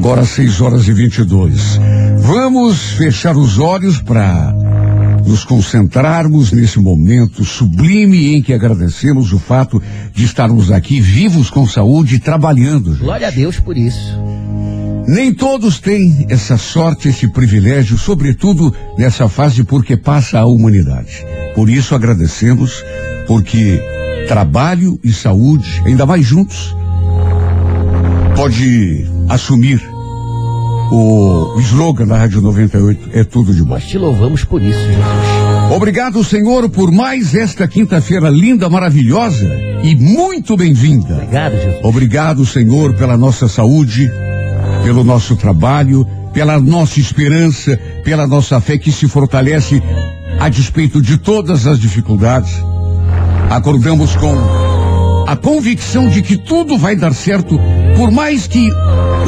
Agora 6 horas e 22. Vamos fechar os olhos para nos concentrarmos nesse momento sublime em que agradecemos o fato de estarmos aqui vivos com saúde e trabalhando. Gente. Glória a Deus por isso. Nem todos têm essa sorte, esse privilégio, sobretudo nessa fase porque passa a humanidade. Por isso agradecemos, porque trabalho e saúde, ainda mais juntos, pode assumir o slogan da Rádio 98 é tudo de bom. Nós te louvamos por isso, Jesus. Obrigado, Senhor, por mais esta quinta-feira linda, maravilhosa e muito bem-vinda. Obrigado, Jesus. Obrigado, Senhor, pela nossa saúde, pelo nosso trabalho, pela nossa esperança, pela nossa fé que se fortalece a despeito de todas as dificuldades. Acordamos com a convicção de que tudo vai dar certo, por mais que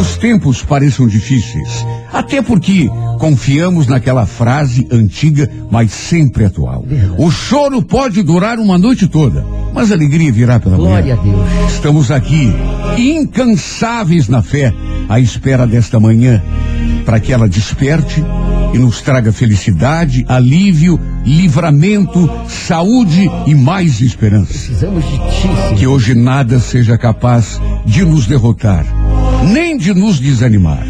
os tempos pareçam difíceis. Até porque confiamos naquela frase antiga, mas sempre atual. O choro pode durar uma noite toda, mas a alegria virá pela Glória manhã. a Deus. Estamos aqui, incansáveis na fé, à espera desta manhã, para que ela desperte e nos traga felicidade, alívio, livramento, saúde e mais esperança. Precisamos de ti, Senhor. Que hoje nada seja capaz de nos derrotar, nem de nos desanimar.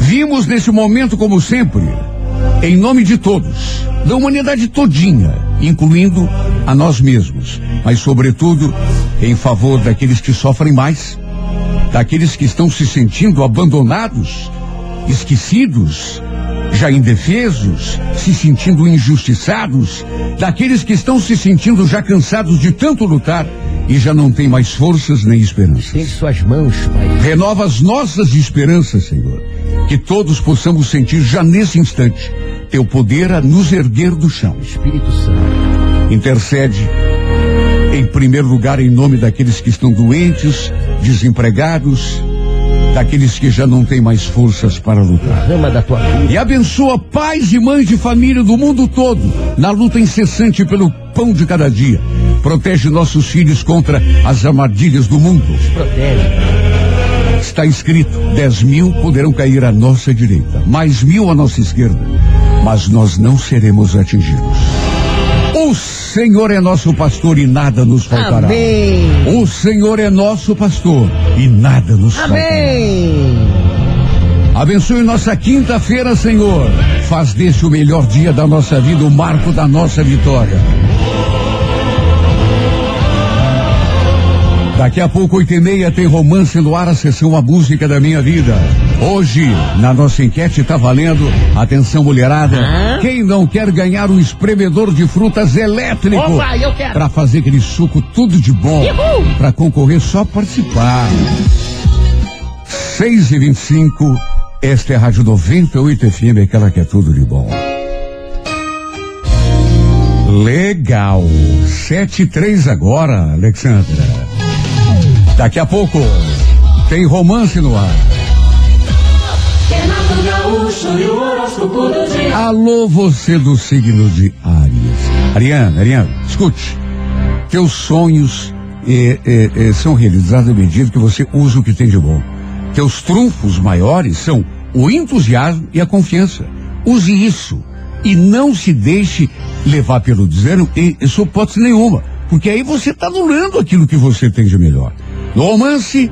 Vimos nesse momento, como sempre, em nome de todos, da humanidade todinha, incluindo a nós mesmos, mas sobretudo em favor daqueles que sofrem mais, daqueles que estão se sentindo abandonados, esquecidos, já indefesos, se sentindo injustiçados, daqueles que estão se sentindo já cansados de tanto lutar e já não têm mais forças nem esperanças. Estende suas mãos, Pai. Renova as nossas esperanças, Senhor. Que todos possamos sentir já nesse instante teu poder a nos erguer do chão. Espírito Santo. Intercede, em primeiro lugar, em nome daqueles que estão doentes, desempregados, daqueles que já não têm mais forças para lutar. E abençoa pais e mães de família do mundo todo na luta incessante pelo pão de cada dia. Protege nossos filhos contra as armadilhas do mundo. Está escrito: dez mil poderão cair à nossa direita, mais mil à nossa esquerda, mas nós não seremos atingidos. O Senhor é nosso pastor e nada nos faltará. Amém. O Senhor é nosso pastor e nada nos faltará. Amém. Abençoe nossa quinta-feira, Senhor. Faz desse o melhor dia da nossa vida, o marco da nossa vitória. Daqui a pouco, oito e meia, tem romance no ar, a sessão A Música da Minha Vida. Hoje, na nossa enquete, tá valendo, atenção mulherada, Hã? quem não quer ganhar um espremedor de frutas elétrico? Opa, eu quero. Pra fazer aquele suco tudo de bom. Uhul. Pra concorrer, só participar. 6 e 25 esta é a Rádio 98 FM, aquela que é tudo de bom. Legal. 7 e 3 agora, Alexandra. Daqui a pouco tem romance no ar. Alô, você do signo de Áries. Ariana, Ariana, escute. Teus sonhos eh, eh, eh, são realizados à medida que você usa o que tem de bom. Teus trunfos maiores são o entusiasmo e a confiança. Use isso e não se deixe levar pelo desânimo em sua hipótese nenhuma, porque aí você está anulando aquilo que você tem de melhor. No romance,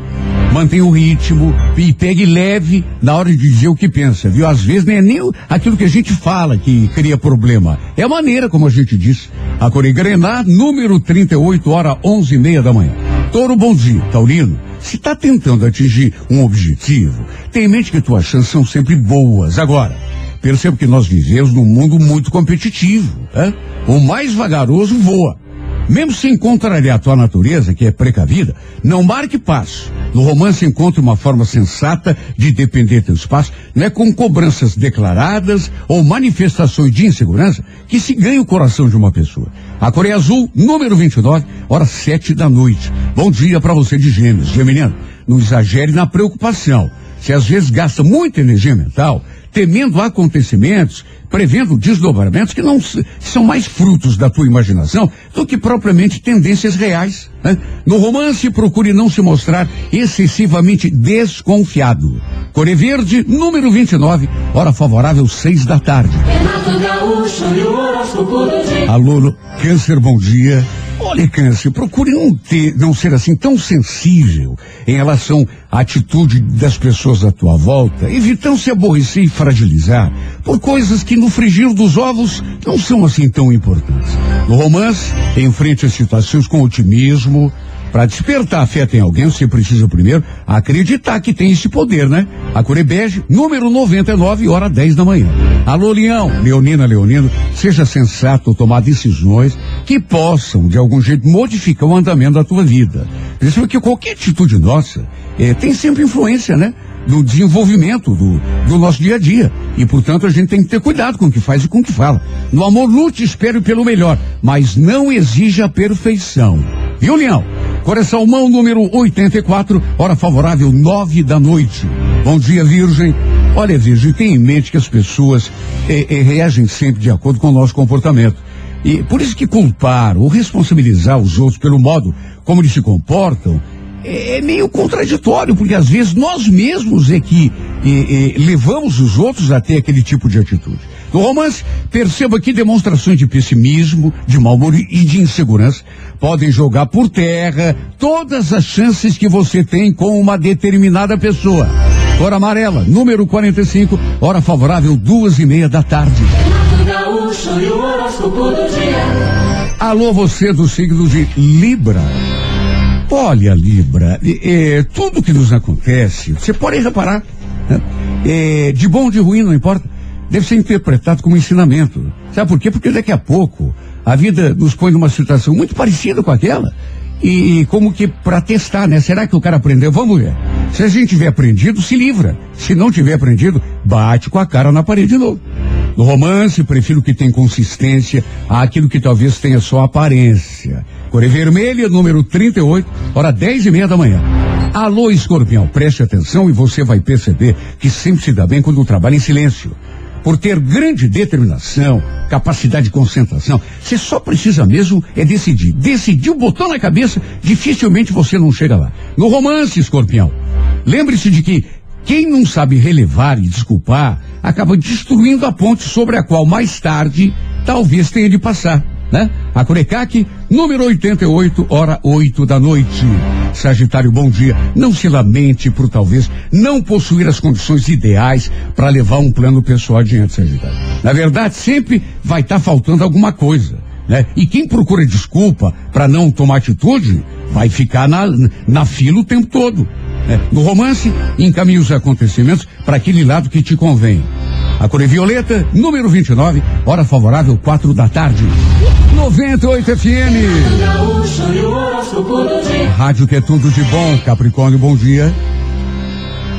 mantenha o ritmo e pegue leve na hora de dizer o que pensa, viu? Às vezes nem é nem aquilo que a gente fala que cria problema. É a maneira como a gente diz. A Corigrenar, número 38, hora onze e meia da manhã. Toro, bom dia. Taurino, se está tentando atingir um objetivo, tenha em mente que tuas chances são sempre boas. Agora, perceba que nós vivemos num mundo muito competitivo. Né? O mais vagaroso voa. Mesmo sem contrariar a tua natureza, que é precavida, não marque passo. No romance encontre uma forma sensata de depender teu espaço, não é com cobranças declaradas ou manifestações de insegurança que se ganha o coração de uma pessoa. A Coreia Azul, número 29, hora sete da noite. Bom dia para você de gêmeos. Geminiano, não exagere na preocupação. Se às vezes gasta muita energia mental, temendo acontecimentos, prevendo desdobramentos que não são mais frutos da tua imaginação do que propriamente tendências reais. Né? No romance, procure não se mostrar excessivamente desconfiado. Core Verde, número 29, hora favorável, seis da tarde. Alô, Câncer, bom dia. Olha, Câncer, procure não ter, não ser assim tão sensível em relação à atitude das pessoas à tua volta, evitando se aborrecer e fragilizar por coisas que no frigir dos ovos não são assim tão importantes. No romance, enfrente as situações com otimismo, para despertar afeto em alguém, você precisa primeiro acreditar que tem esse poder, né? A Curebege, número 99, hora 10 da manhã. Alô, Leão, Leonina, Leonino, seja sensato tomar decisões que possam, de algum jeito, modificar o andamento da tua vida. Porque qualquer atitude nossa eh, tem sempre influência, né? Do desenvolvimento do, do nosso dia a dia. E, portanto, a gente tem que ter cuidado com o que faz e com o que fala. No amor, lute, espere pelo melhor, mas não exija perfeição. Viu, Leão? Coração Mão número 84, hora favorável, nove da noite. Bom dia, Virgem. Olha, Virgem, tenha em mente que as pessoas eh, eh, reagem sempre de acordo com o nosso comportamento. E por isso que culpar ou responsabilizar os outros pelo modo como eles se comportam é, é meio contraditório, porque às vezes nós mesmos é que é, é, levamos os outros a ter aquele tipo de atitude. No romance, perceba que demonstrações de pessimismo, de mau humor e de insegurança podem jogar por terra todas as chances que você tem com uma determinada pessoa. Cor amarela, número 45, hora favorável, duas e meia da tarde. Alô, você do signo de Libra. Olha, Libra, é, tudo que nos acontece, você pode reparar, né? é, de bom ou de ruim, não importa, deve ser interpretado como ensinamento. Sabe por quê? Porque daqui a pouco a vida nos põe numa situação muito parecida com aquela. E, como que para testar, né? Será que o cara aprendeu? Vamos ver. Se a gente tiver aprendido, se livra. Se não tiver aprendido, bate com a cara na parede de novo. No romance, prefiro que tenha consistência àquilo que talvez tenha só aparência. Cor Vermelha, número 38, hora 10 e meia da manhã. Alô, escorpião, preste atenção e você vai perceber que sempre se dá bem quando trabalha em silêncio. Por ter grande determinação, capacidade de concentração, você só precisa mesmo é decidir. Decidiu, botou na cabeça, dificilmente você não chega lá. No romance, escorpião, lembre-se de que quem não sabe relevar e desculpar acaba destruindo a ponte sobre a qual mais tarde talvez tenha de passar né? A Curecac, número 88, hora 8 da noite. Sagitário, bom dia. Não se lamente por talvez não possuir as condições ideais para levar um plano pessoal adiante, Sagitário. Na verdade, sempre vai estar tá faltando alguma coisa. Né? E quem procura desculpa para não tomar atitude, vai ficar na, na fila o tempo todo. Né? No romance, encaminhe os acontecimentos para aquele lado que te convém. A cor é violeta, número 29, hora favorável, quatro da tarde. 98 FM. Rádio que é tudo de bom, Capricórnio, bom dia.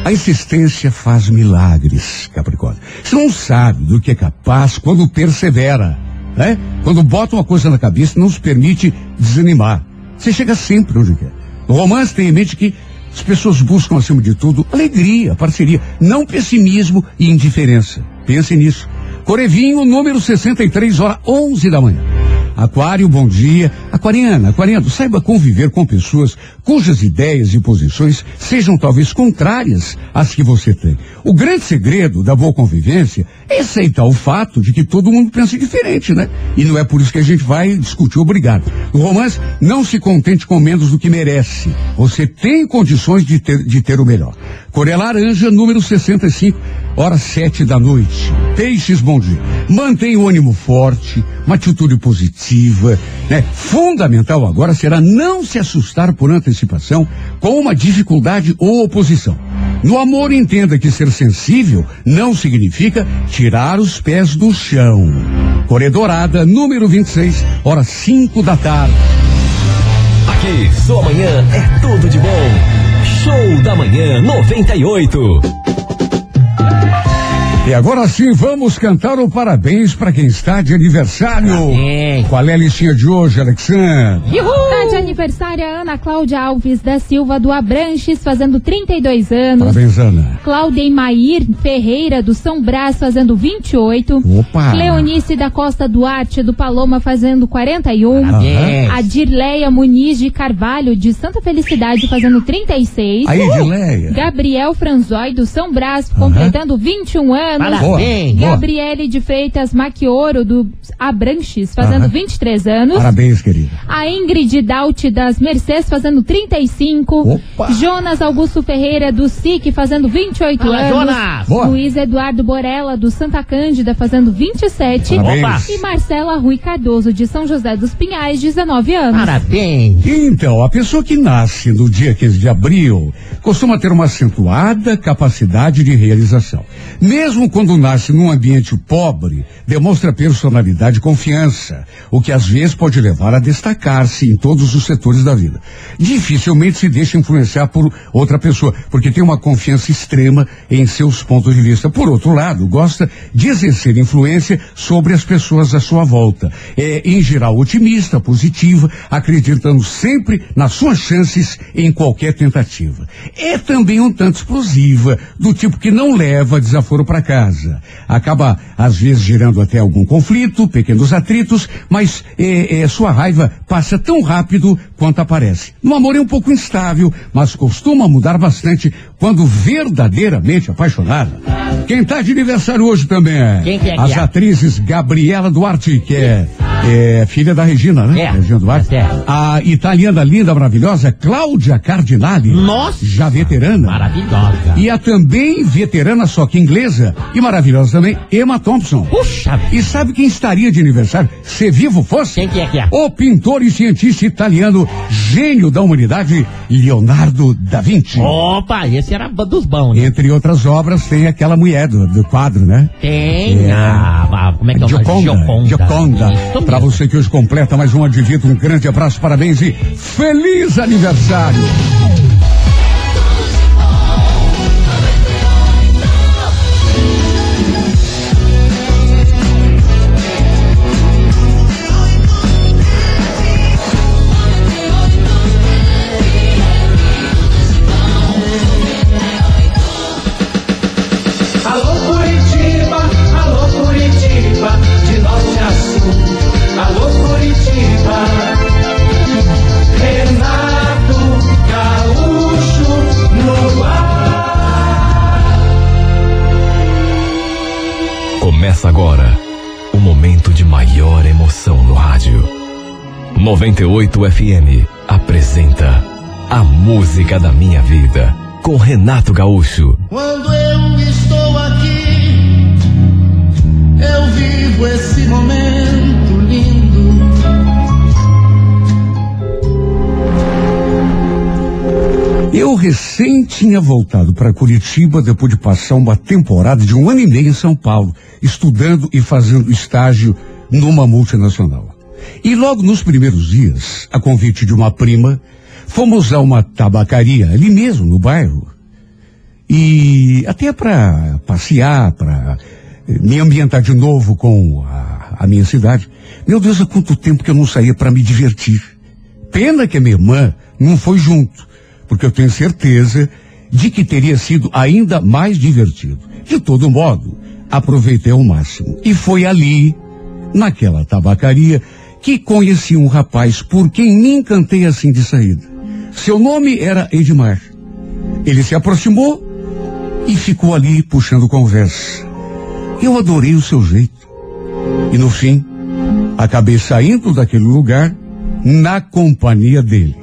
A insistência faz milagres, Capricórnio. Você não sabe do que é capaz quando persevera, né? Quando bota uma coisa na cabeça, não se permite desanimar. Você chega sempre onde quer. O romance tem em mente que as pessoas buscam, acima de tudo, alegria, parceria, não pessimismo e indiferença. Pense nisso. Corevinho, número 63, hora 11 da manhã. Aquário, bom dia. Aquariana, aquariano, saiba conviver com pessoas cujas ideias e posições sejam talvez contrárias às que você tem. O grande segredo da boa convivência é aceitar o fato de que todo mundo pensa diferente, né? E não é por isso que a gente vai discutir obrigado. No romance, não se contente com menos do que merece. Você tem condições de ter, de ter o melhor. Coreia Laranja, número 65, hora sete da noite. Peixes, bom dia. Mantenha o ânimo forte, uma atitude positiva, né? Fundamental agora será não se assustar por antecipação com uma dificuldade ou oposição. No amor, entenda que ser sensível não significa tirar os pés do chão. Corredorada, número 26, hora 5 da tarde. Aqui, sua manhã é tudo de bom. Show da Manhã 98. E agora sim, vamos cantar o parabéns para quem está de aniversário. Parabéns. Qual é a listinha de hoje, Alexandre? Tá de aniversário a Ana Cláudia Alves da Silva do Abranches, fazendo 32 anos. Parabéns, Ana. Cláudia Mair Ferreira do São Brás, fazendo 28. Opa! Cleonice da Costa Duarte do Paloma, fazendo 41. Parabéns. A Dirleia Muniz de Carvalho de Santa Felicidade, fazendo 36. Aí, Edileia. Gabriel Franzói do São Brás, completando 21 anos. Parabéns. Boa. Gabriele de Freitas Maquioro do Abranches, fazendo Aham. 23 anos. Parabéns, querida. A Ingrid Daut das Mercês fazendo 35. Opa! Jonas Augusto Ferreira do SIC fazendo 28 Fala, anos. Jonas. Boa. Luiz Eduardo Borella do Santa Cândida fazendo 27. Parabéns. E Marcela Rui Cardoso de São José dos Pinhais, 19 anos. Parabéns. Então, a pessoa que nasce no dia 15 de abril costuma ter uma acentuada capacidade de realização. Mesmo quando nasce num ambiente pobre, demonstra personalidade e confiança, o que às vezes pode levar a destacar-se em todos os setores da vida. Dificilmente se deixa influenciar por outra pessoa, porque tem uma confiança extrema em seus pontos de vista. Por outro lado, gosta de exercer influência sobre as pessoas à sua volta. É, em geral, otimista, positiva, acreditando sempre nas suas chances em qualquer tentativa. É também um tanto explosiva, do tipo que não leva desaforo para casa. Acaba, às vezes, gerando até algum conflito, pequenos atritos, mas é, é, sua raiva passa tão rápido quanto aparece. No amor é um pouco instável, mas costuma mudar bastante quando verdadeiramente apaixonada. Quem está de aniversário hoje também é Quem que é que as é? atrizes Gabriela Duarte, que é, é filha da Regina, né? É, Regina Duarte. tá certo. A italiana linda, maravilhosa, Cláudia Cardinali. Nossa. Já veterana. Maravilhosa. E a também veterana, só que inglesa, e maravilhosa também, Emma Thompson. Puxa. E sabe quem estaria de aniversário, se vivo fosse? Quem que é que é? O pintor e cientista italiano, gênio da humanidade, Leonardo da Vinci. Opa, esse era dos bons, né? Entre outras obras, tem aquela mulher do, do quadro, né? Tem É. a, a- Como é que é o nome? Gioconda. Gioconda. Isso Pra mesmo. você que hoje completa mais um advento, um grande abraço, parabéns e feliz aniversário! 98 FM apresenta A Música da Minha Vida com Renato Gaúcho. Quando eu estou aqui, eu vivo esse momento lindo. Eu recém tinha voltado para Curitiba depois de passar uma temporada de um ano e meio em São Paulo, estudando e fazendo estágio numa multinacional. E logo nos primeiros dias, a convite de uma prima, fomos a uma tabacaria ali mesmo no bairro. E até para passear, para me ambientar de novo com a, a minha cidade. Meu Deus, há quanto tempo que eu não saía para me divertir. Pena que a minha irmã não foi junto, porque eu tenho certeza de que teria sido ainda mais divertido. De todo modo, aproveitei ao máximo. E foi ali, naquela tabacaria, que conheci um rapaz por quem me encantei assim de saída. Seu nome era Edmar. Ele se aproximou e ficou ali puxando conversa. Eu adorei o seu jeito. E no fim, acabei saindo daquele lugar na companhia dele.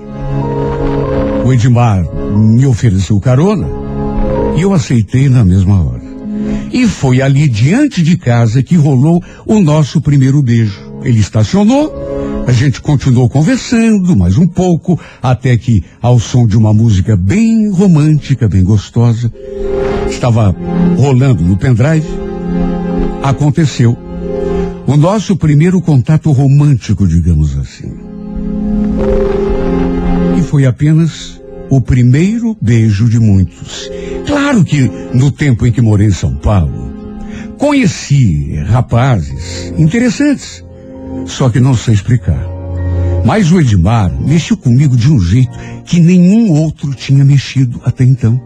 O Edmar me ofereceu carona e eu aceitei na mesma hora. E foi ali diante de casa que rolou o nosso primeiro beijo. Ele estacionou, a gente continuou conversando mais um pouco, até que, ao som de uma música bem romântica, bem gostosa, estava rolando no pendrive, aconteceu o nosso primeiro contato romântico, digamos assim. E foi apenas o primeiro beijo de muitos. Claro que no tempo em que morei em São Paulo, conheci rapazes interessantes, só que não sei explicar. Mas o Edmar mexeu comigo de um jeito que nenhum outro tinha mexido até então.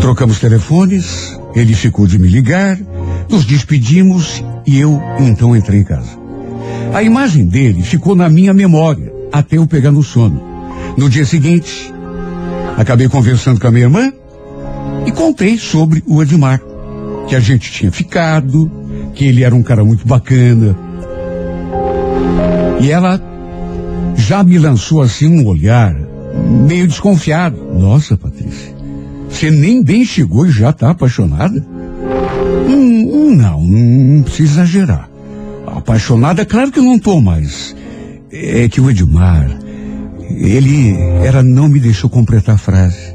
Trocamos telefones, ele ficou de me ligar, nos despedimos e eu então entrei em casa. A imagem dele ficou na minha memória até eu pegar no sono. No dia seguinte, acabei conversando com a minha irmã e contei sobre o Edmar, que a gente tinha ficado, que ele era um cara muito bacana. E ela já me lançou assim um olhar meio desconfiado. Nossa, Patrícia, você nem bem chegou e já está apaixonada? Hum, não, não precisa exagerar. Apaixonada, claro que eu não tô, mas é que o Edmar, ele era não me deixou completar a frase.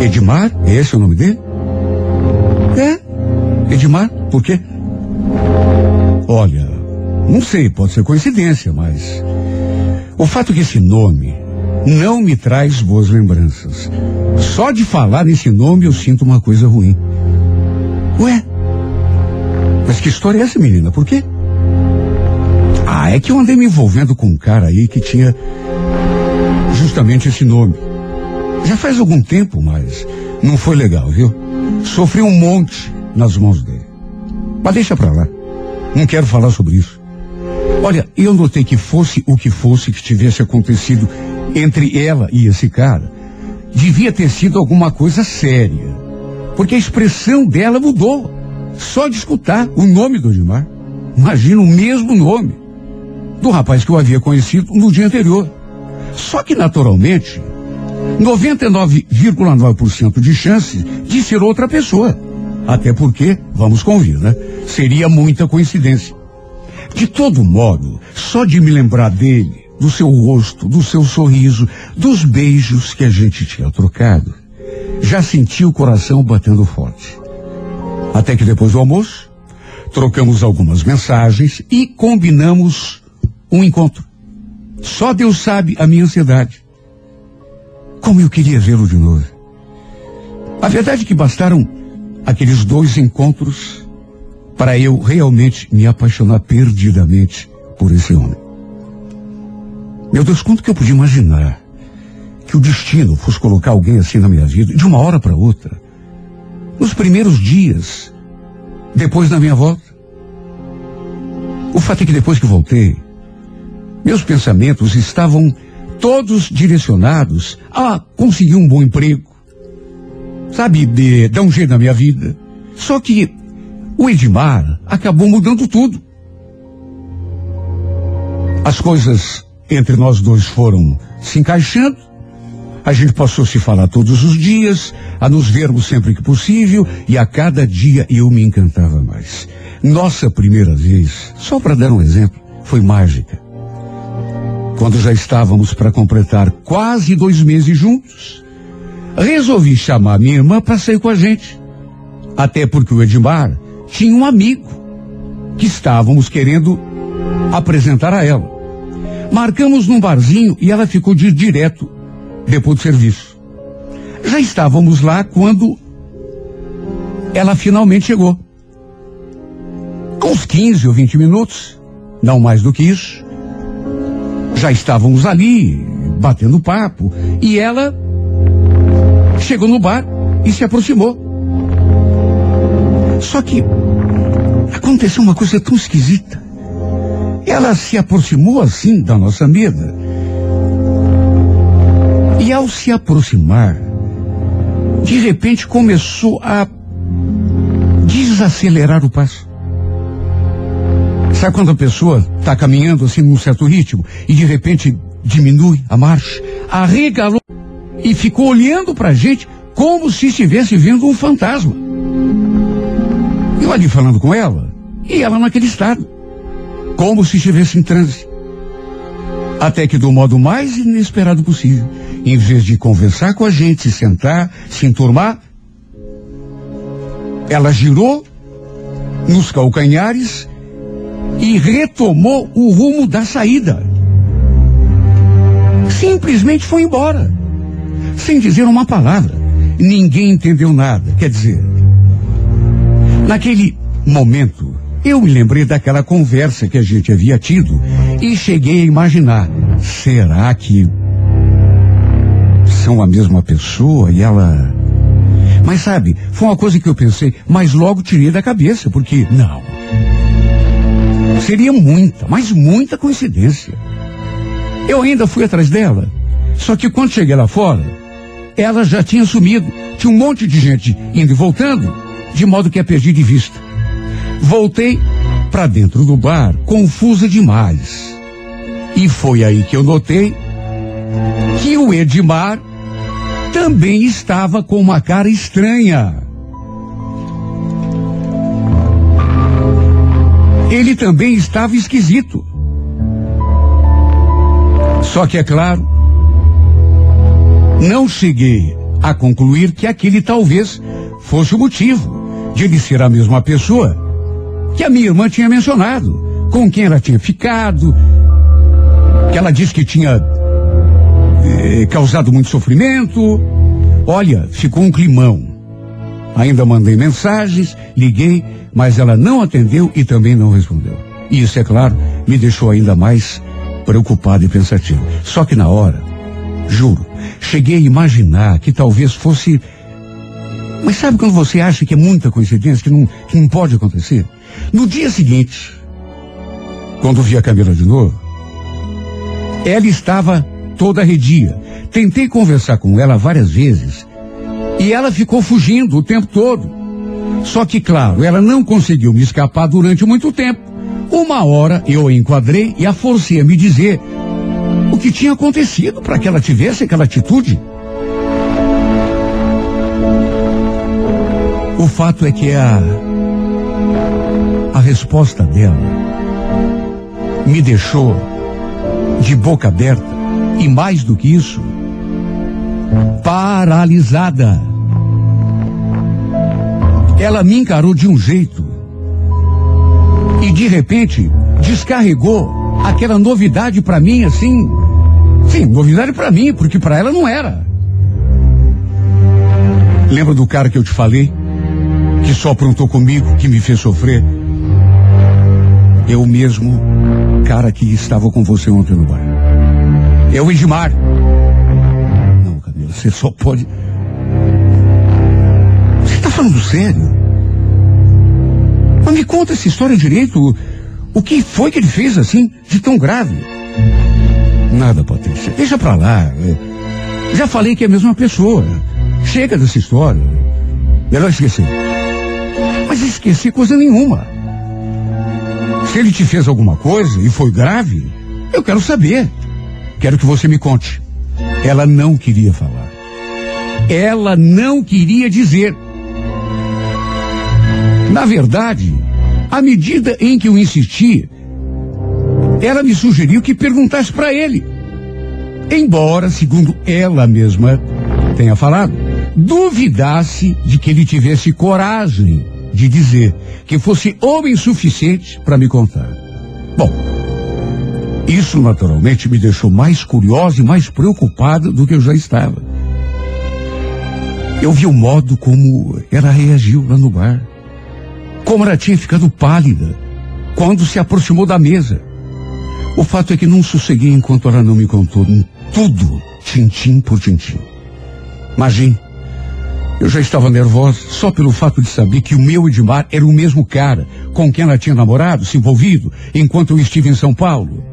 Edmar? Esse é o nome dele? É. Edmar? Por quê? Olha, não sei, pode ser coincidência, mas o fato é que esse nome não me traz boas lembranças. Só de falar nesse nome eu sinto uma coisa ruim. Ué? Mas que história é essa, menina? Por quê? Ah, é que eu andei me envolvendo com um cara aí que tinha justamente esse nome. Já faz algum tempo, mas não foi legal, viu? Sofri um monte nas mãos dele. Mas deixa pra lá. Não quero falar sobre isso. Olha, eu notei que fosse o que fosse que tivesse acontecido entre ela e esse cara, devia ter sido alguma coisa séria. Porque a expressão dela mudou. Só de escutar o nome do Edmar. Imagina o mesmo nome do rapaz que eu havia conhecido no dia anterior. Só que, naturalmente, 99,9% de chance de ser outra pessoa. Até porque, vamos convir, né? Seria muita coincidência. De todo modo, só de me lembrar dele, do seu rosto, do seu sorriso, dos beijos que a gente tinha trocado, já senti o coração batendo forte. Até que depois do almoço, trocamos algumas mensagens e combinamos um encontro. Só Deus sabe a minha ansiedade. Como eu queria vê-lo de novo. A verdade é que bastaram aqueles dois encontros para eu realmente me apaixonar perdidamente por esse homem. Meu Deus, quanto que eu podia imaginar que o destino fosse colocar alguém assim na minha vida de uma hora para outra, nos primeiros dias, depois da minha volta. O fato é que depois que voltei, meus pensamentos estavam todos direcionados a conseguir um bom emprego, sabe, de dar um jeito na minha vida. Só que o Edmar acabou mudando tudo. As coisas entre nós dois foram se encaixando. A gente passou a se falar todos os dias, a nos vermos sempre que possível, e a cada dia eu me encantava mais. Nossa primeira vez, só para dar um exemplo, foi mágica. Quando já estávamos para completar quase dois meses juntos, resolvi chamar minha irmã para sair com a gente. Até porque o Edmar tinha um amigo que estávamos querendo apresentar a ela. Marcamos num barzinho e ela ficou de direto depois do serviço. Já estávamos lá quando ela finalmente chegou. Com uns 15 ou 20 minutos, não mais do que isso, já estávamos ali, batendo papo, e ela chegou no bar e se aproximou. Só que aconteceu uma coisa tão esquisita. Ela se aproximou assim da nossa mesa. E ao se aproximar, de repente começou a desacelerar o passo. Sabe quando a pessoa está caminhando assim num certo ritmo e de repente diminui a marcha, arregalou e ficou olhando para a gente como se estivesse vendo um fantasma. Eu ali falando com ela e ela naquele estado, como se estivesse em transe. Até que do modo mais inesperado possível, em vez de conversar com a gente, se sentar, se enturmar, ela girou nos calcanhares e retomou o rumo da saída. Simplesmente foi embora, sem dizer uma palavra. Ninguém entendeu nada. Quer dizer, naquele momento, Eu me lembrei daquela conversa que a gente havia tido e cheguei a imaginar: será que são a mesma pessoa e ela. Mas sabe, foi uma coisa que eu pensei, mas logo tirei da cabeça, porque não. Seria muita, mas muita coincidência. Eu ainda fui atrás dela. Só que quando cheguei lá fora, ela já tinha sumido. Tinha um monte de gente indo e voltando, de modo que a perdi de vista. Voltei para dentro do bar, confusa demais. E foi aí que eu notei que o Edmar também estava com uma cara estranha. Ele também estava esquisito. Só que é claro, não cheguei a concluir que aquele talvez fosse o motivo de ele ser a mesma pessoa que a minha irmã tinha mencionado, com quem ela tinha ficado, que ela disse que tinha eh, causado muito sofrimento. Olha, ficou um climão. Ainda mandei mensagens, liguei, mas ela não atendeu e também não respondeu. E isso, é claro, me deixou ainda mais preocupado e pensativo. Só que na hora, juro, cheguei a imaginar que talvez fosse. Mas sabe quando você acha que é muita coincidência, que não, que não pode acontecer? No dia seguinte, quando vi a Camila de novo, ela estava toda arredia. Tentei conversar com ela várias vezes e ela ficou fugindo o tempo todo. Só que, claro, ela não conseguiu me escapar durante muito tempo. Uma hora eu a enquadrei e a forcei a me dizer o que tinha acontecido para que ela tivesse aquela atitude. O fato é que a a resposta dela me deixou de boca aberta e mais do que isso, paralisada. Ela me encarou de um jeito e de repente descarregou aquela novidade para mim assim. Sim, novidade para mim, porque para ela não era. Lembra do cara que eu te falei? Que só aprontou comigo, que me fez sofrer? Eu mesmo, cara que estava com você ontem no bar. É o Edmar. Não, Camila, você só pode. Você está falando sério? Mas me conta essa história direito. O que foi que ele fez assim, de tão grave? Nada, Patrícia. Deixa pra lá. Já falei que é a mesma pessoa. Chega dessa história. Melhor esquecer. Mas esquecer coisa nenhuma. Se ele te fez alguma coisa e foi grave, eu quero saber. Quero que você me conte. Ela não queria falar. Ela não queria dizer. Na verdade, à medida em que eu insisti, ela me sugeriu que perguntasse para ele. Embora, segundo ela mesma tenha falado, duvidasse de que ele tivesse coragem de dizer que fosse homem suficiente para me contar. Bom, isso naturalmente me deixou mais curiosa e mais preocupada do que eu já estava. Eu vi o modo como ela reagiu lá no bar. Como ela tinha ficado pálida quando se aproximou da mesa. O fato é que não sosseguei enquanto ela não me contou tudo, tintim por tintim. Imagine, eu já estava nervosa só pelo fato de saber que o meu Edmar era o mesmo cara com quem ela tinha namorado, se envolvido, enquanto eu estive em São Paulo.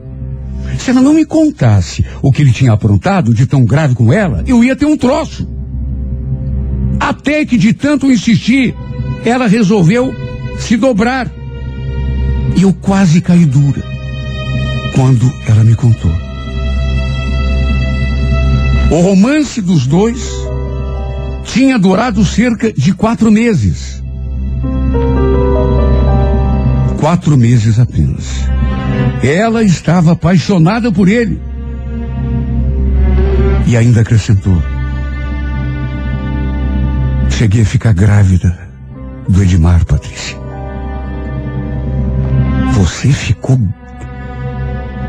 Se ela não me contasse o que ele tinha aprontado de tão grave com ela, eu ia ter um troço. Até que de tanto insistir, ela resolveu se dobrar. E eu quase caí dura quando ela me contou. O romance dos dois tinha durado cerca de quatro meses. Quatro meses apenas. Ela estava apaixonada por ele. E ainda acrescentou: Cheguei a ficar grávida do Edmar, Patrícia. Você ficou.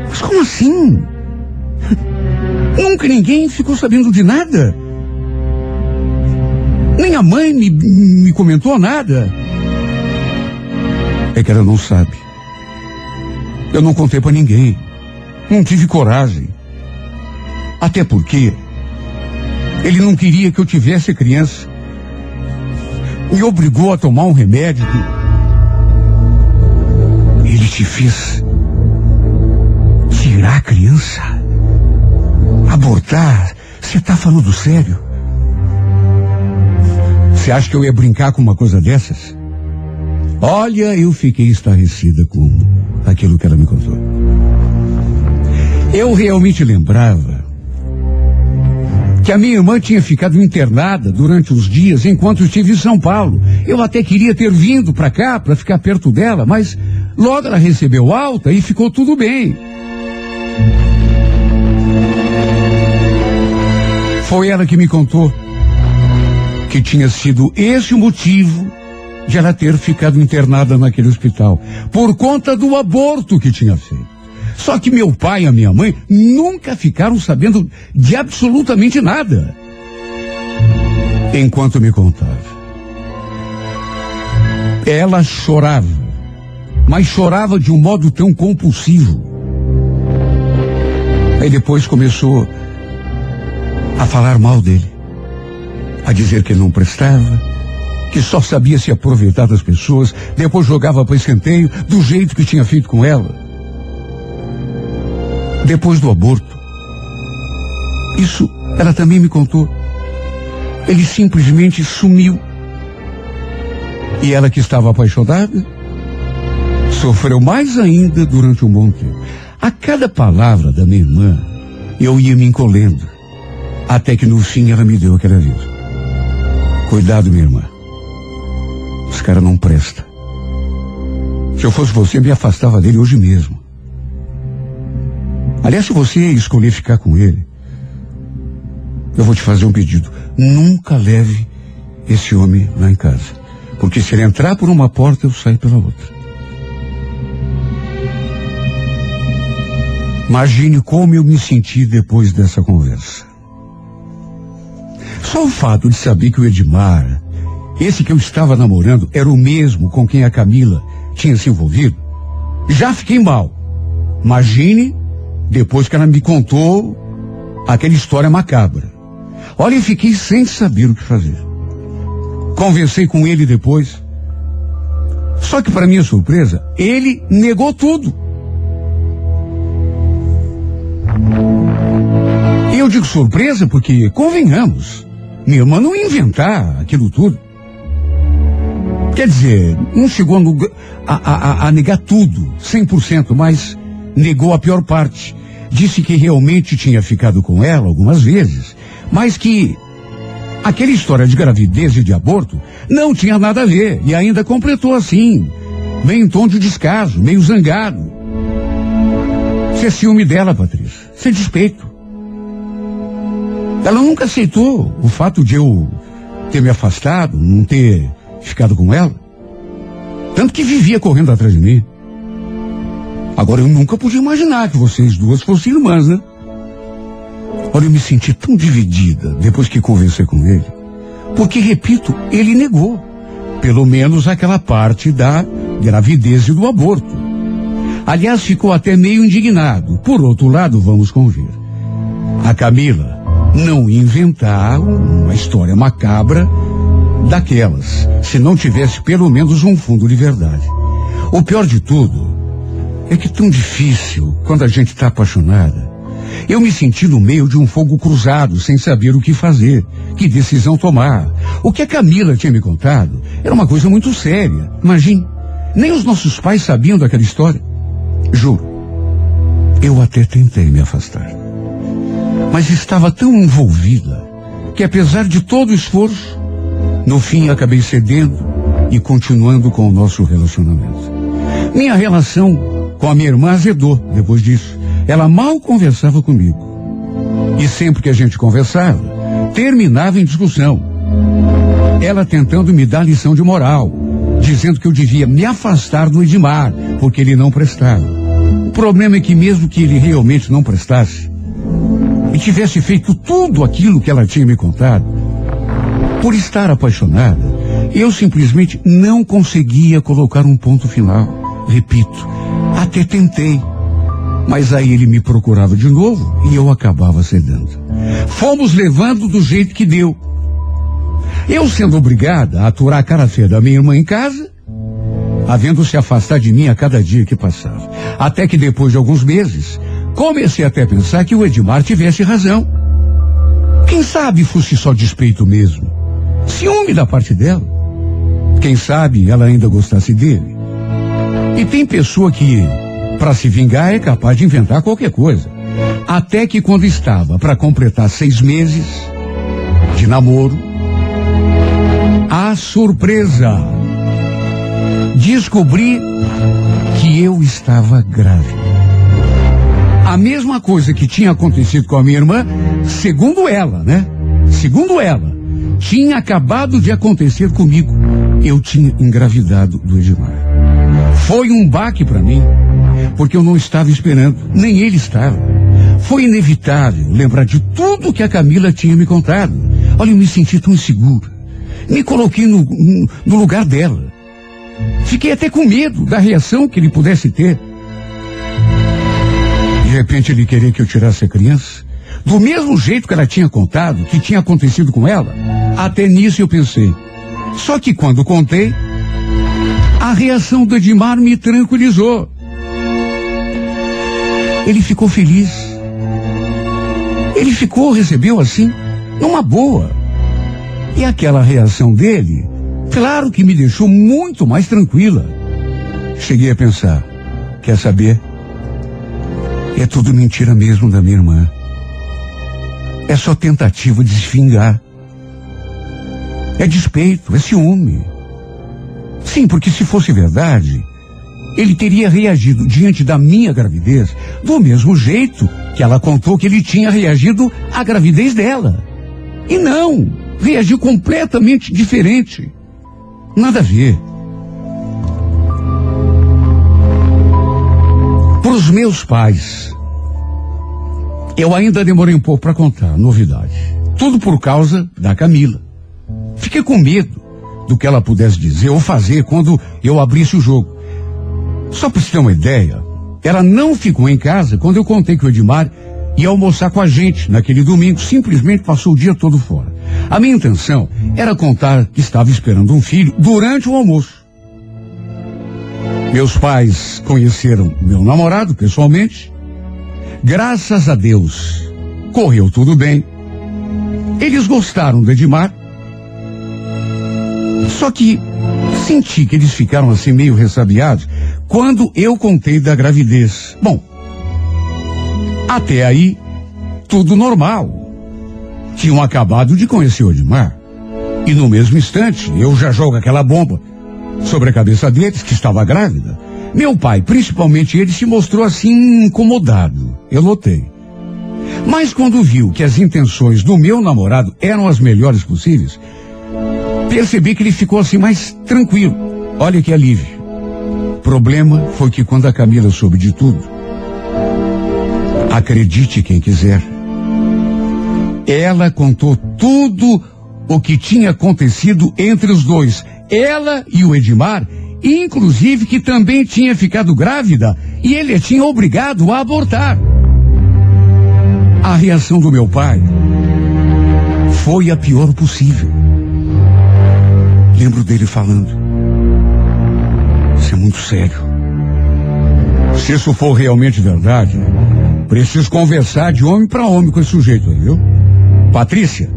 Mas como assim? Nunca ninguém ficou sabendo de nada. Nem a mãe me, me comentou nada. É que ela não sabe. Eu não contei para ninguém. Não tive coragem. Até porque ele não queria que eu tivesse criança. Me obrigou a tomar um remédio que te tirar a criança. Abortar. Você tá falando sério? Você acha que eu ia brincar com uma coisa dessas? Olha, eu fiquei estarrecida com aquilo que ela me contou. Eu realmente lembrava que a minha irmã tinha ficado internada durante os dias enquanto estive em São Paulo. Eu até queria ter vindo para cá para ficar perto dela, mas logo ela recebeu alta e ficou tudo bem. Foi ela que me contou que tinha sido esse o motivo de ela ter ficado internada naquele hospital, por conta do aborto que tinha feito. Só que meu pai e a minha mãe nunca ficaram sabendo de absolutamente nada. Enquanto me contava. Ela chorava, mas chorava de um modo tão compulsivo. Aí depois começou a falar mal dele, a dizer que ele não prestava, que só sabia se aproveitar das pessoas, depois jogava para escanteio do jeito que tinha feito com ela. Depois do aborto, isso ela também me contou. Ele simplesmente sumiu. E ela que estava apaixonada, sofreu mais ainda durante um bom tempo. A cada palavra da minha irmã, eu ia me encolhendo. Até que no fim ela me deu aquele aviso. Cuidado, minha irmã. Esse cara não presta. Se eu fosse você, eu me afastava dele hoje mesmo. Aliás, se você escolher ficar com ele, eu vou te fazer um pedido. Nunca leve esse homem lá em casa. Porque se ele entrar por uma porta, eu saio pela outra. Imagine como eu me senti depois dessa conversa. Só o fato de saber que o Edmar, esse que eu estava namorando, era o mesmo com quem a Camila tinha se envolvido, já fiquei mal. Imagine depois que ela me contou aquela história macabra. Olha, eu fiquei sem saber o que fazer. Conversei com ele depois. Só que, para minha surpresa, ele negou tudo. Eu digo surpresa porque, convenhamos, minha irmã não ia inventar aquilo tudo. Quer dizer, não chegou a, a, a negar tudo, 100%, mas negou a pior parte. Disse que realmente tinha ficado com ela algumas vezes, mas que aquela história de gravidez e de aborto não tinha nada a ver. E ainda completou assim, meio em tom de descaso, meio zangado. Isso é ciúme dela, Patrícia. Isso é despeito. Ela nunca aceitou o fato de eu ter me afastado, não ter ficado com ela. Tanto que vivia correndo atrás de mim. Agora eu nunca podia imaginar que vocês duas fossem irmãs, né? Olha, eu me senti tão dividida depois que conversei com ele. Porque, repito, ele negou. Pelo menos aquela parte da gravidez e do aborto. Aliás, ficou até meio indignado. Por outro lado, vamos convir. A Camila não inventar uma história macabra daquelas, se não tivesse pelo menos um fundo de verdade. O pior de tudo é que tão difícil quando a gente está apaixonada. Eu me senti no meio de um fogo cruzado, sem saber o que fazer, que decisão tomar. O que a Camila tinha me contado era uma coisa muito séria. Imagine, nem os nossos pais sabiam daquela história. Juro, eu até tentei me afastar mas estava tão envolvida que, apesar de todo o esforço, no fim acabei cedendo e continuando com o nosso relacionamento. Minha relação com a minha irmã azedou depois disso. Ela mal conversava comigo. E sempre que a gente conversava, terminava em discussão. Ela tentando me dar lição de moral, dizendo que eu devia me afastar do Edmar, porque ele não prestava. O problema é que mesmo que ele realmente não prestasse, e tivesse feito tudo aquilo que ela tinha me contado, por estar apaixonada, Eu simplesmente não conseguia colocar um ponto final. Repito, até tentei. Mas aí ele me procurava de novo e eu acabava cedendo. Fomos levando do jeito que deu. Eu sendo obrigada a aturar a cara feia da minha irmã em casa, havendo se afastar de mim a cada dia que passava. Até que depois de alguns meses, comecei até a pensar que o Edmar tivesse razão. Quem sabe fosse só despeito mesmo. Ciúme da parte dela. Quem sabe ela ainda gostasse dele. E tem pessoa que, para se vingar, é capaz de inventar qualquer coisa. Até que quando estava para completar seis meses de namoro, a surpresa! Descobri que eu estava grávida. A mesma coisa que tinha acontecido com a minha irmã, segundo ela, né? Segundo ela, tinha acabado de acontecer comigo. Eu tinha engravidado do Edmar. Foi um baque para mim, porque eu não estava esperando, nem ele estava. Foi inevitável lembrar de tudo que a Camila tinha me contado. Olha, eu me senti tão insegura. Me coloquei no, no lugar dela. Fiquei até com medo da reação que ele pudesse ter. De repente ele queria que eu tirasse a criança. Do mesmo jeito que ela tinha contado, que tinha acontecido com ela. Até nisso eu pensei. Só que quando contei, a reação do Edmar me tranquilizou. Ele ficou feliz. Ele ficou, recebeu assim, numa boa. E aquela reação dele, claro que me deixou muito mais tranquila. Cheguei a pensar, quer saber? É tudo mentira mesmo da minha irmã. É só tentativa de se vingar. É despeito, é ciúme. Sim, porque se fosse verdade, ele teria reagido diante da minha gravidez do mesmo jeito que ela contou que ele tinha reagido à gravidez dela. E não, reagiu completamente diferente. Nada a ver. Para os meus pais, eu ainda demorei um pouco para contar, novidade. Tudo por causa da Camila. Fiquei com medo do que ela pudesse dizer ou fazer quando eu abrisse o jogo. Só para você ter uma ideia, ela não ficou em casa quando eu contei que o Edmar ia almoçar com a gente naquele domingo, simplesmente passou o dia todo fora. A minha intenção era contar que estava esperando um filho durante o almoço. Meus pais conheceram meu namorado pessoalmente. Graças a Deus, correu tudo bem. Eles gostaram do Edmar. Só que senti que eles ficaram assim meio ressabiados quando eu contei da gravidez. Bom, até aí, tudo normal. Tinham acabado de conhecer o Edmar. E no mesmo instante, eu já jogo aquela bomba sobre a cabeça deles, que estava grávida. Meu pai, principalmente ele, se mostrou assim incomodado. Eu notei. Mas quando viu que as intenções do meu namorado eram as melhores possíveis, percebi que ele ficou assim mais tranquilo. Olha que alívio. Problema foi que quando a Camila soube de tudo, acredite quem quiser, ela contou tudo o que tinha acontecido entre os dois, ela e o Edmar, inclusive que também tinha ficado grávida e ele a tinha obrigado a abortar. A reação do meu pai foi a pior possível. Lembro dele falando: Isso é muito sério. Se isso for realmente verdade, preciso conversar de homem para homem com esse sujeito viu? Patrícia,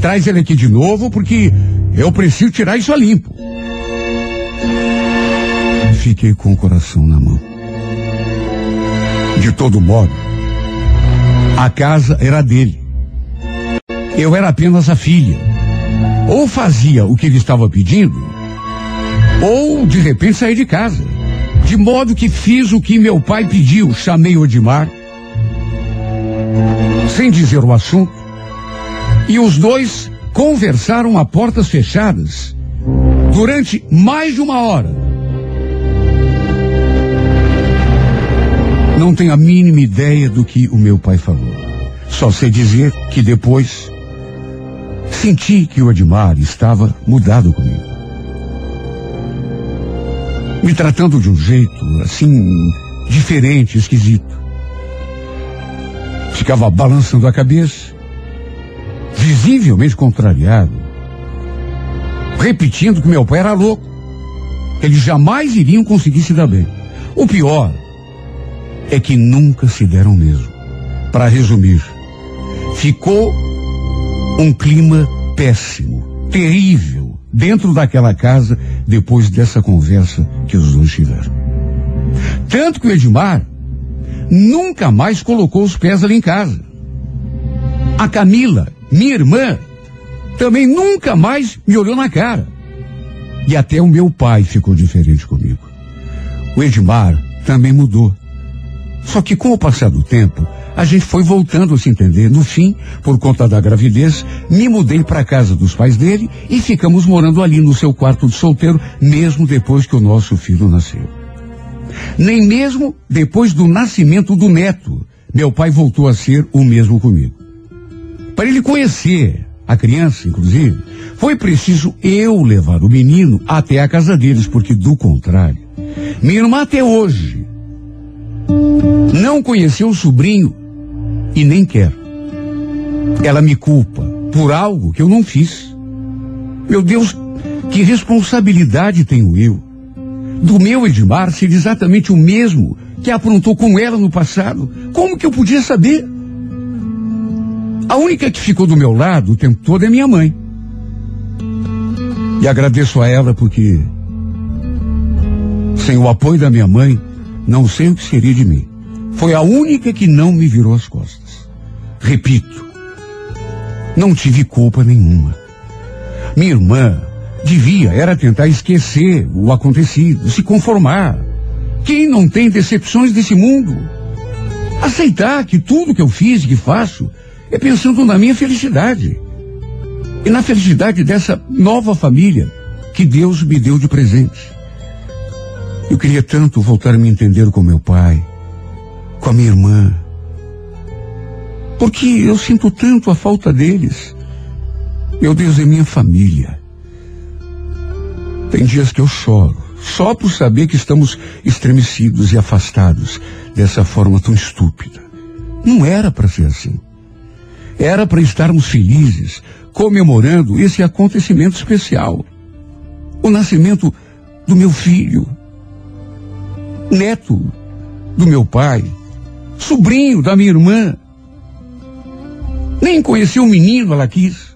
traz ele aqui de novo porque eu preciso tirar isso a limpo. Fiquei com o coração na mão. De todo modo, a casa era dele. Eu era apenas a filha. Ou fazia o que ele estava pedindo, ou de repente saí de casa. De modo que fiz o que meu pai pediu, chamei o Odimar, sem dizer o assunto, e os dois conversaram a portas fechadas durante mais de uma hora. Não tenho a mínima ideia do que o meu pai falou. Só sei dizer que depois Senti que o Edmar estava mudado comigo. me tratando de um jeito assim diferente, esquisito. Ficava balançando a cabeça, visivelmente contrariado, repetindo que meu pai era louco, que eles jamais iriam conseguir se dar bem. O pior é que nunca se deram mesmo. Para resumir, ficou um clima péssimo, terrível, dentro daquela casa depois dessa conversa que os dois tiveram. Tanto que o Edmar nunca mais colocou os pés ali em casa. A Camila, minha irmã, também nunca mais me olhou na cara. E até o meu pai ficou diferente comigo. O Edmar também mudou. Só que com o passar do tempo, a gente foi voltando a se entender. No fim, por conta da gravidez, me mudei para a casa dos pais dele e ficamos morando ali no seu quarto de solteiro, mesmo depois que o nosso filho nasceu. Nem mesmo depois do nascimento do neto, meu pai voltou a ser o mesmo comigo. Para ele conhecer a criança, inclusive, foi preciso eu levar o menino até a casa deles, porque do contrário, minha irmã até hoje não conheceu o sobrinho e nem quer. Ela me culpa por algo que eu não fiz. Meu Deus, que responsabilidade tenho eu do meu Edmar ser exatamente o mesmo que aprontou com ela no passado? Como que eu podia saber? A única que ficou do meu lado o tempo todo é minha mãe. E agradeço a ela porque, sem o apoio da minha mãe, não sei o que seria de mim. Foi a única que não me virou as costas. Repito, não tive culpa nenhuma. Minha irmã devia era tentar esquecer o acontecido, se conformar. Quem não tem decepções desse mundo? Aceitar que tudo que eu fiz e que faço é pensando na minha felicidade. E na felicidade dessa nova família que Deus me deu de presente. Eu queria tanto voltar a me entender com meu pai, com a minha irmã. Porque eu sinto tanto a falta deles. Meu Deus, é minha família. Tem dias que eu choro, só por saber que estamos estremecidos e afastados dessa forma tão estúpida. Não era para ser assim. Era para estarmos felizes, comemorando esse acontecimento especial. O nascimento do meu filho, neto do meu pai, sobrinho da minha irmã. Nem conheci o menino, ela quis.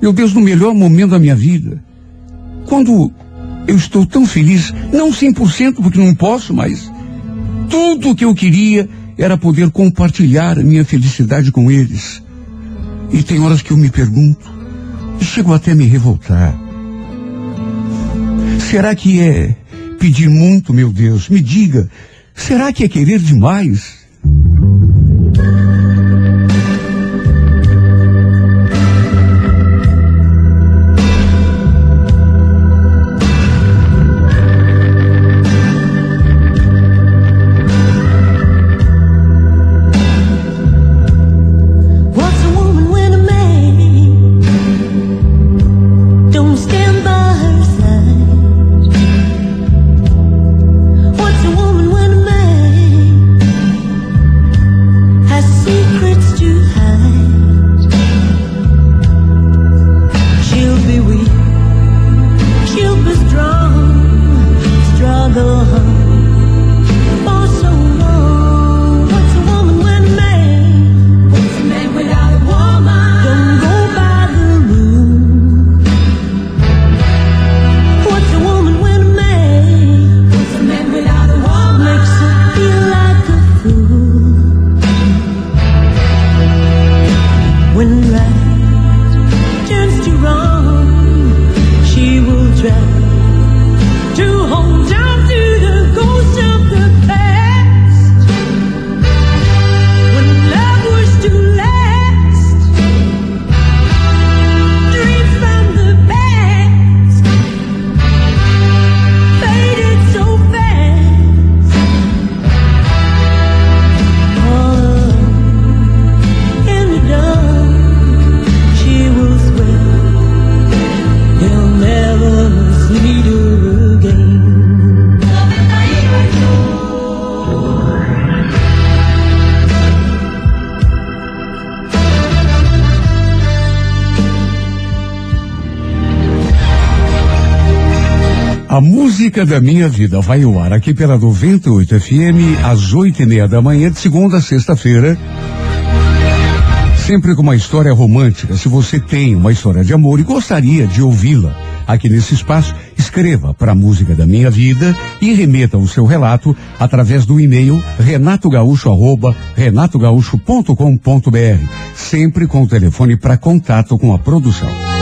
Meu Deus, no melhor momento da minha vida. Quando eu estou tão feliz, não 100% porque não posso, mas tudo o que eu queria era poder compartilhar minha felicidade com eles. E tem horas que eu me pergunto, e chego até a me revoltar. Será que é pedir muito, meu Deus? Me diga, será que é querer demais? Música da minha vida vai ao ar aqui pela 98 FM às oito e meia da manhã, de segunda a sexta-feira. Sempre com uma história romântica. Se você tem uma história de amor e gostaria de ouvi-la aqui nesse espaço, escreva para a música da minha vida e remeta o seu relato através do e-mail renatogaúcho.com.br, sempre com o telefone para contato com a produção.